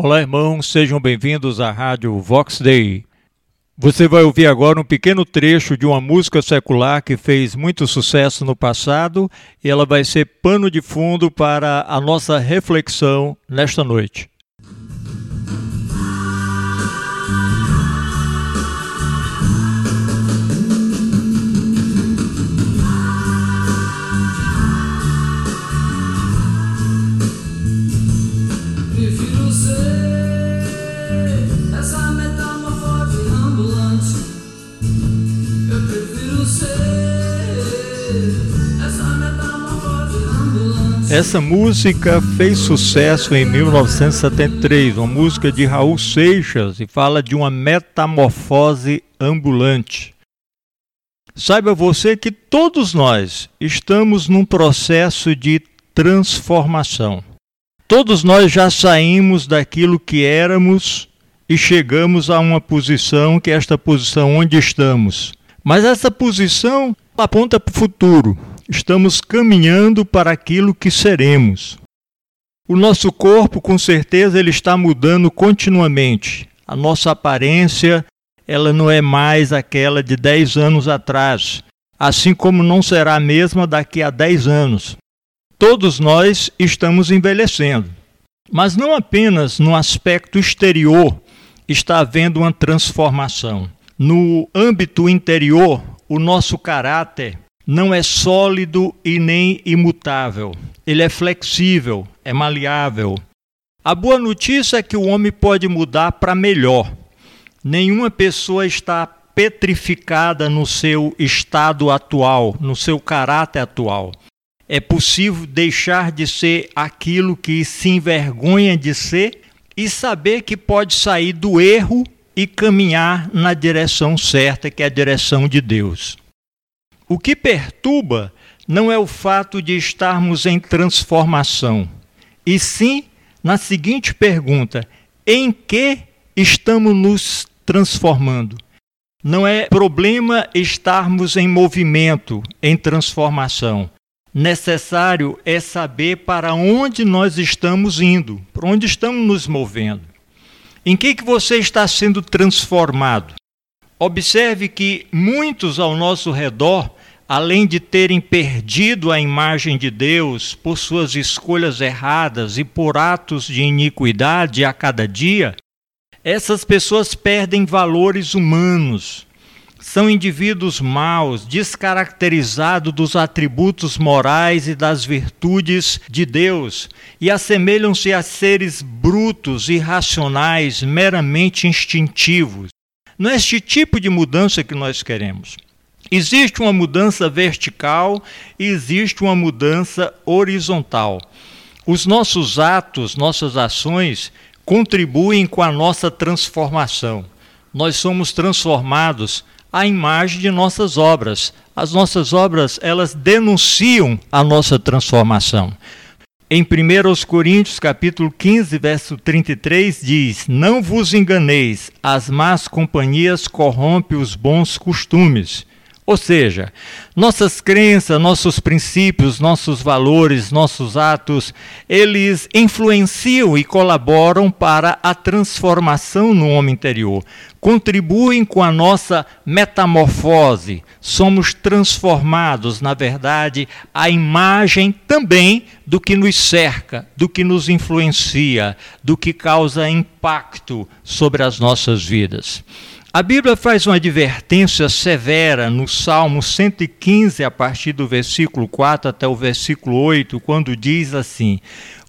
Olá, irmãos, sejam bem-vindos à Rádio Vox Day. Você vai ouvir agora um pequeno trecho de uma música secular que fez muito sucesso no passado e ela vai ser pano de fundo para a nossa reflexão nesta noite. Essa música fez sucesso em 1973, uma música de Raul Seixas e fala de uma metamorfose ambulante. Saiba você que todos nós estamos num processo de transformação. Todos nós já saímos daquilo que éramos e chegamos a uma posição que é esta posição onde estamos. Mas essa posição aponta para o futuro estamos caminhando para aquilo que seremos. O nosso corpo, com certeza, ele está mudando continuamente. A nossa aparência, ela não é mais aquela de 10 anos atrás, assim como não será a mesma daqui a 10 anos. Todos nós estamos envelhecendo. Mas não apenas no aspecto exterior está havendo uma transformação. No âmbito interior, o nosso caráter, não é sólido e nem imutável. Ele é flexível, é maleável. A boa notícia é que o homem pode mudar para melhor. Nenhuma pessoa está petrificada no seu estado atual, no seu caráter atual. É possível deixar de ser aquilo que se envergonha de ser e saber que pode sair do erro e caminhar na direção certa, que é a direção de Deus. O que perturba não é o fato de estarmos em transformação, e sim na seguinte pergunta: em que estamos nos transformando? Não é problema estarmos em movimento, em transformação. Necessário é saber para onde nós estamos indo, para onde estamos nos movendo. Em que, que você está sendo transformado? Observe que muitos ao nosso redor além de terem perdido a imagem de Deus por suas escolhas erradas e por atos de iniquidade a cada dia, essas pessoas perdem valores humanos. São indivíduos maus, descaracterizados dos atributos morais e das virtudes de Deus, e assemelham-se a seres brutos, irracionais, meramente instintivos. Não é este tipo de mudança que nós queremos. Existe uma mudança vertical e existe uma mudança horizontal. Os nossos atos, nossas ações contribuem com a nossa transformação. Nós somos transformados à imagem de nossas obras. As nossas obras, elas denunciam a nossa transformação. Em 1 Coríntios, capítulo 15, verso 33, diz: Não vos enganeis, as más companhias corrompem os bons costumes. Ou seja, nossas crenças, nossos princípios, nossos valores, nossos atos, eles influenciam e colaboram para a transformação no homem interior. Contribuem com a nossa metamorfose. Somos transformados, na verdade, à imagem também do que nos cerca, do que nos influencia, do que causa impacto sobre as nossas vidas. A Bíblia faz uma advertência severa no Salmo 115, a partir do versículo 4 até o versículo 8, quando diz assim: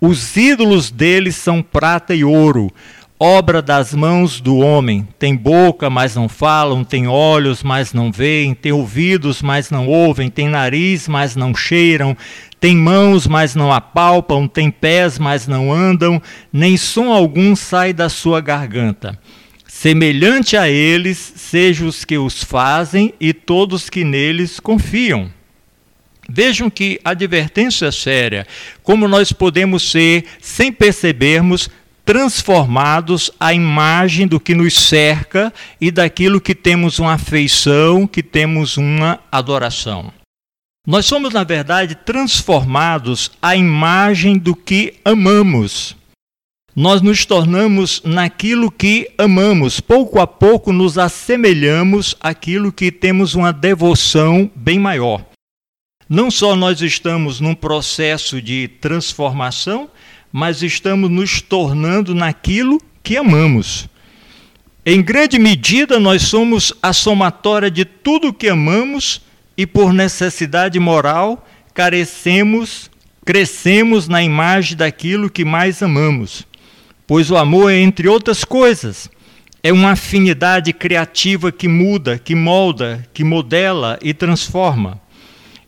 Os ídolos deles são prata e ouro, obra das mãos do homem. Tem boca, mas não falam, tem olhos, mas não veem, tem ouvidos, mas não ouvem, tem nariz, mas não cheiram, tem mãos, mas não apalpam, tem pés, mas não andam, nem som algum sai da sua garganta. Semelhante a eles sejam os que os fazem e todos que neles confiam. Vejam que advertência séria, como nós podemos ser, sem percebermos, transformados à imagem do que nos cerca e daquilo que temos uma afeição, que temos uma adoração. Nós somos, na verdade, transformados à imagem do que amamos. Nós nos tornamos naquilo que amamos. Pouco a pouco nos assemelhamos àquilo que temos uma devoção bem maior. Não só nós estamos num processo de transformação, mas estamos nos tornando naquilo que amamos. Em grande medida, nós somos a somatória de tudo que amamos e, por necessidade moral, carecemos, crescemos na imagem daquilo que mais amamos. Pois o amor entre outras coisas, é uma afinidade criativa que muda, que molda, que modela e transforma.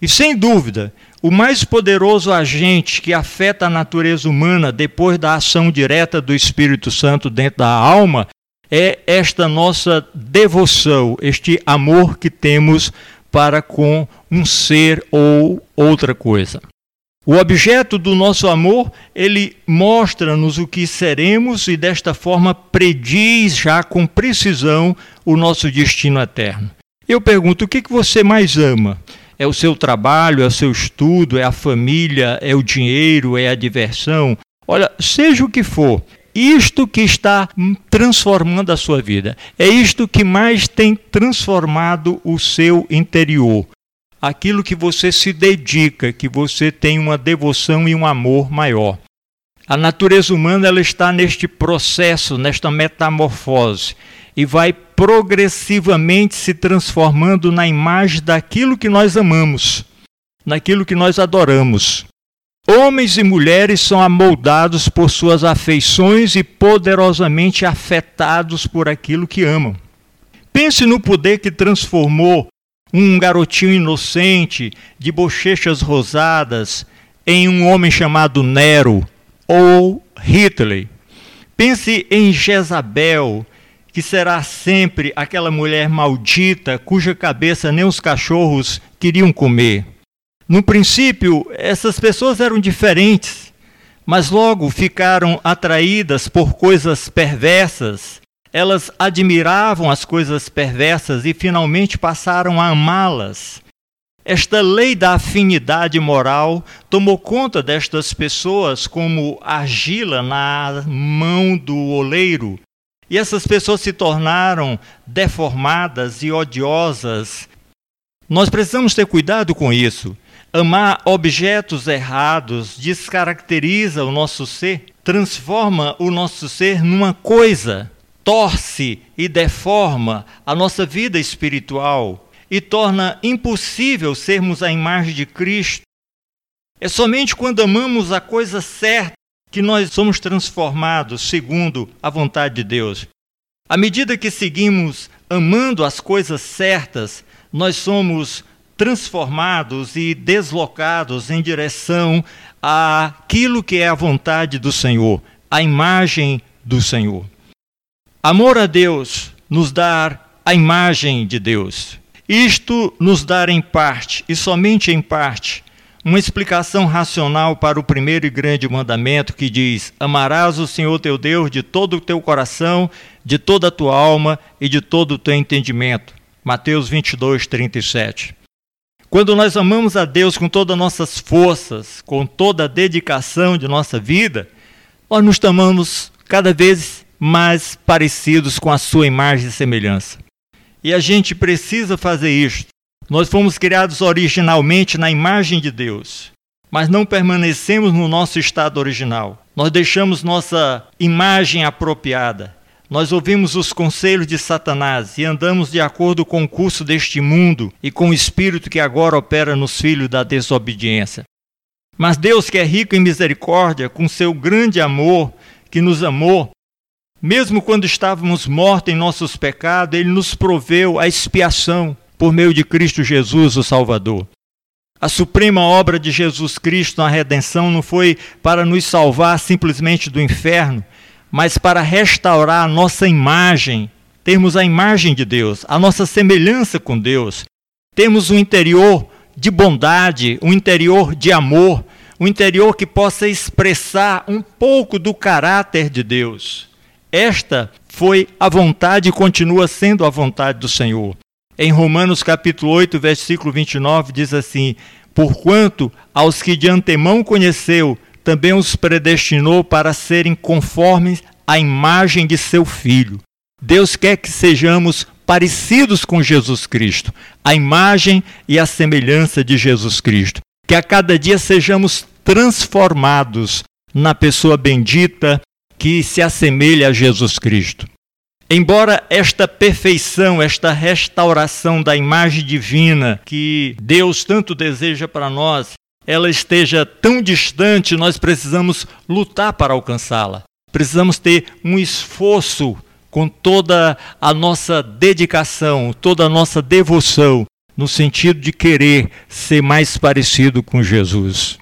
E sem dúvida, o mais poderoso agente que afeta a natureza humana depois da ação direta do Espírito Santo dentro da alma é esta nossa devoção, este amor que temos para com um ser ou outra coisa. O objeto do nosso amor, ele mostra-nos o que seremos e desta forma prediz já com precisão o nosso destino eterno. Eu pergunto, o que você mais ama? É o seu trabalho, é o seu estudo, é a família, é o dinheiro, é a diversão? Olha, seja o que for, isto que está transformando a sua vida. É isto que mais tem transformado o seu interior. Aquilo que você se dedica, que você tem uma devoção e um amor maior. A natureza humana ela está neste processo, nesta metamorfose, e vai progressivamente se transformando na imagem daquilo que nós amamos, naquilo que nós adoramos. Homens e mulheres são amoldados por suas afeições e poderosamente afetados por aquilo que amam. Pense no poder que transformou um garotinho inocente, de bochechas rosadas, em um homem chamado Nero ou Hitler. Pense em Jezabel, que será sempre aquela mulher maldita cuja cabeça nem os cachorros queriam comer. No princípio, essas pessoas eram diferentes, mas logo ficaram atraídas por coisas perversas. Elas admiravam as coisas perversas e finalmente passaram a amá-las. Esta lei da afinidade moral tomou conta destas pessoas como argila na mão do oleiro. E essas pessoas se tornaram deformadas e odiosas. Nós precisamos ter cuidado com isso. Amar objetos errados descaracteriza o nosso ser, transforma o nosso ser numa coisa, torce e deforma a nossa vida espiritual e torna impossível sermos a imagem de Cristo. É somente quando amamos a coisa certa que nós somos transformados segundo a vontade de Deus. À medida que seguimos amando as coisas certas, nós somos transformados e deslocados em direção àquilo que é a vontade do Senhor, a imagem do Senhor. Amor a Deus nos dá a imagem de Deus. Isto nos dá em parte, e somente em parte, uma explicação racional para o primeiro e grande mandamento que diz: Amarás o Senhor teu Deus de todo o teu coração, de toda a tua alma e de todo o teu entendimento. Mateus 22, 37. Quando nós amamos a Deus com todas as nossas forças, com toda a dedicação de nossa vida, nós nos tornamos cada vez mais parecidos com a sua imagem e semelhança. E a gente precisa fazer isto. Nós fomos criados originalmente na imagem de Deus, mas não permanecemos no nosso estado original. Nós deixamos nossa imagem apropriada, nós ouvimos os conselhos de Satanás e andamos de acordo com o curso deste mundo e com o espírito que agora opera nos filhos da desobediência. Mas Deus, que é rico em misericórdia, com seu grande amor, que nos amou, mesmo quando estávamos mortos em nossos pecados, Ele nos proveu a expiação por meio de Cristo Jesus, o Salvador. A suprema obra de Jesus Cristo na redenção não foi para nos salvar simplesmente do inferno, mas para restaurar a nossa imagem, termos a imagem de Deus, a nossa semelhança com Deus, termos um interior de bondade, um interior de amor, um interior que possa expressar um pouco do caráter de Deus. Esta foi a vontade e continua sendo a vontade do Senhor. Em Romanos capítulo 8, versículo 29 diz assim: Porquanto aos que de antemão conheceu, também os predestinou para serem conformes à imagem de seu Filho. Deus quer que sejamos parecidos com Jesus Cristo, a imagem e a semelhança de Jesus Cristo. Que a cada dia sejamos transformados na pessoa bendita que se assemelha a Jesus Cristo. Embora esta perfeição, esta restauração da imagem divina que Deus tanto deseja para nós, ela esteja tão distante, nós precisamos lutar para alcançá-la. Precisamos ter um esforço com toda a nossa dedicação, toda a nossa devoção, no sentido de querer ser mais parecido com Jesus.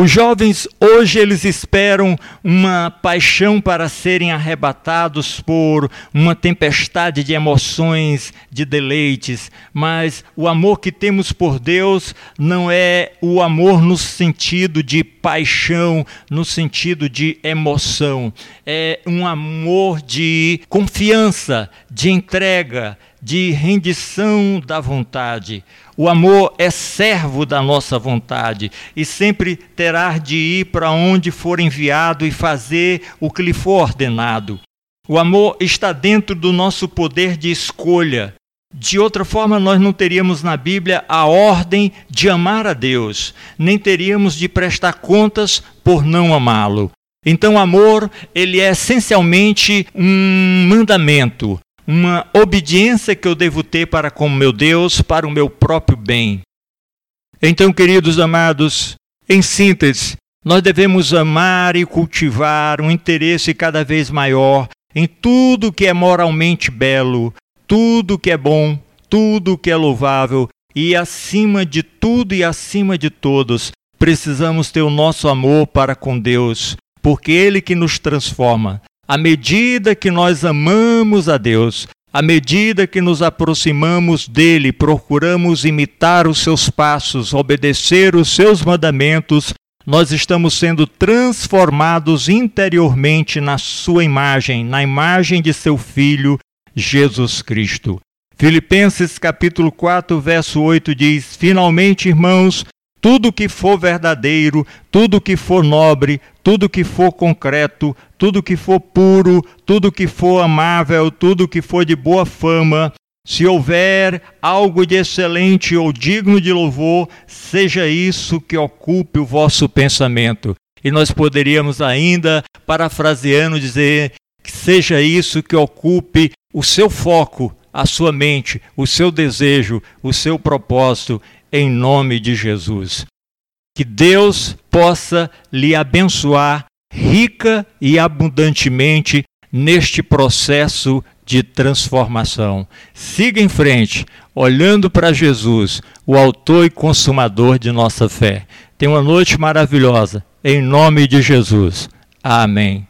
Os jovens hoje eles esperam uma paixão para serem arrebatados por uma tempestade de emoções, de deleites, mas o amor que temos por Deus não é o amor no sentido de paixão, no sentido de emoção, é um amor de confiança, de entrega, de rendição da vontade. O amor é servo da nossa vontade e sempre terá de ir para onde for enviado e fazer o que lhe for ordenado. O amor está dentro do nosso poder de escolha. De outra forma, nós não teríamos na Bíblia a ordem de amar a Deus, nem teríamos de prestar contas por não amá-lo. Então, o amor, ele é essencialmente um mandamento, uma obediência que eu devo ter para com meu Deus, para o meu próprio bem. Então, queridos amados, em síntese, nós devemos amar e cultivar um interesse cada vez maior em tudo que é moralmente belo, tudo que é bom, tudo que é louvável e acima de tudo e acima de todos, precisamos ter o nosso amor para com Deus, porque Ele que nos transforma, à medida que nós amamos a Deus, à medida que nos aproximamos dele, procuramos imitar os seus passos, obedecer os seus mandamentos, nós estamos sendo transformados interiormente na sua imagem, na imagem de seu filho, Jesus Cristo. Filipenses capítulo 4, verso 8 diz: Finalmente, irmãos, tudo que for verdadeiro, tudo que for nobre, tudo que for concreto, tudo que for puro, tudo que for amável, tudo que for de boa fama, se houver algo de excelente ou digno de louvor, seja isso que ocupe o vosso pensamento. E nós poderíamos ainda, parafraseando, dizer que seja isso que ocupe o seu foco, a sua mente, o seu desejo, o seu propósito em nome de Jesus. Que Deus possa lhe abençoar rica e abundantemente neste processo de transformação. Siga em frente, olhando para Jesus, o autor e consumador de nossa fé. Tenha uma noite maravilhosa, em nome de Jesus. Amém.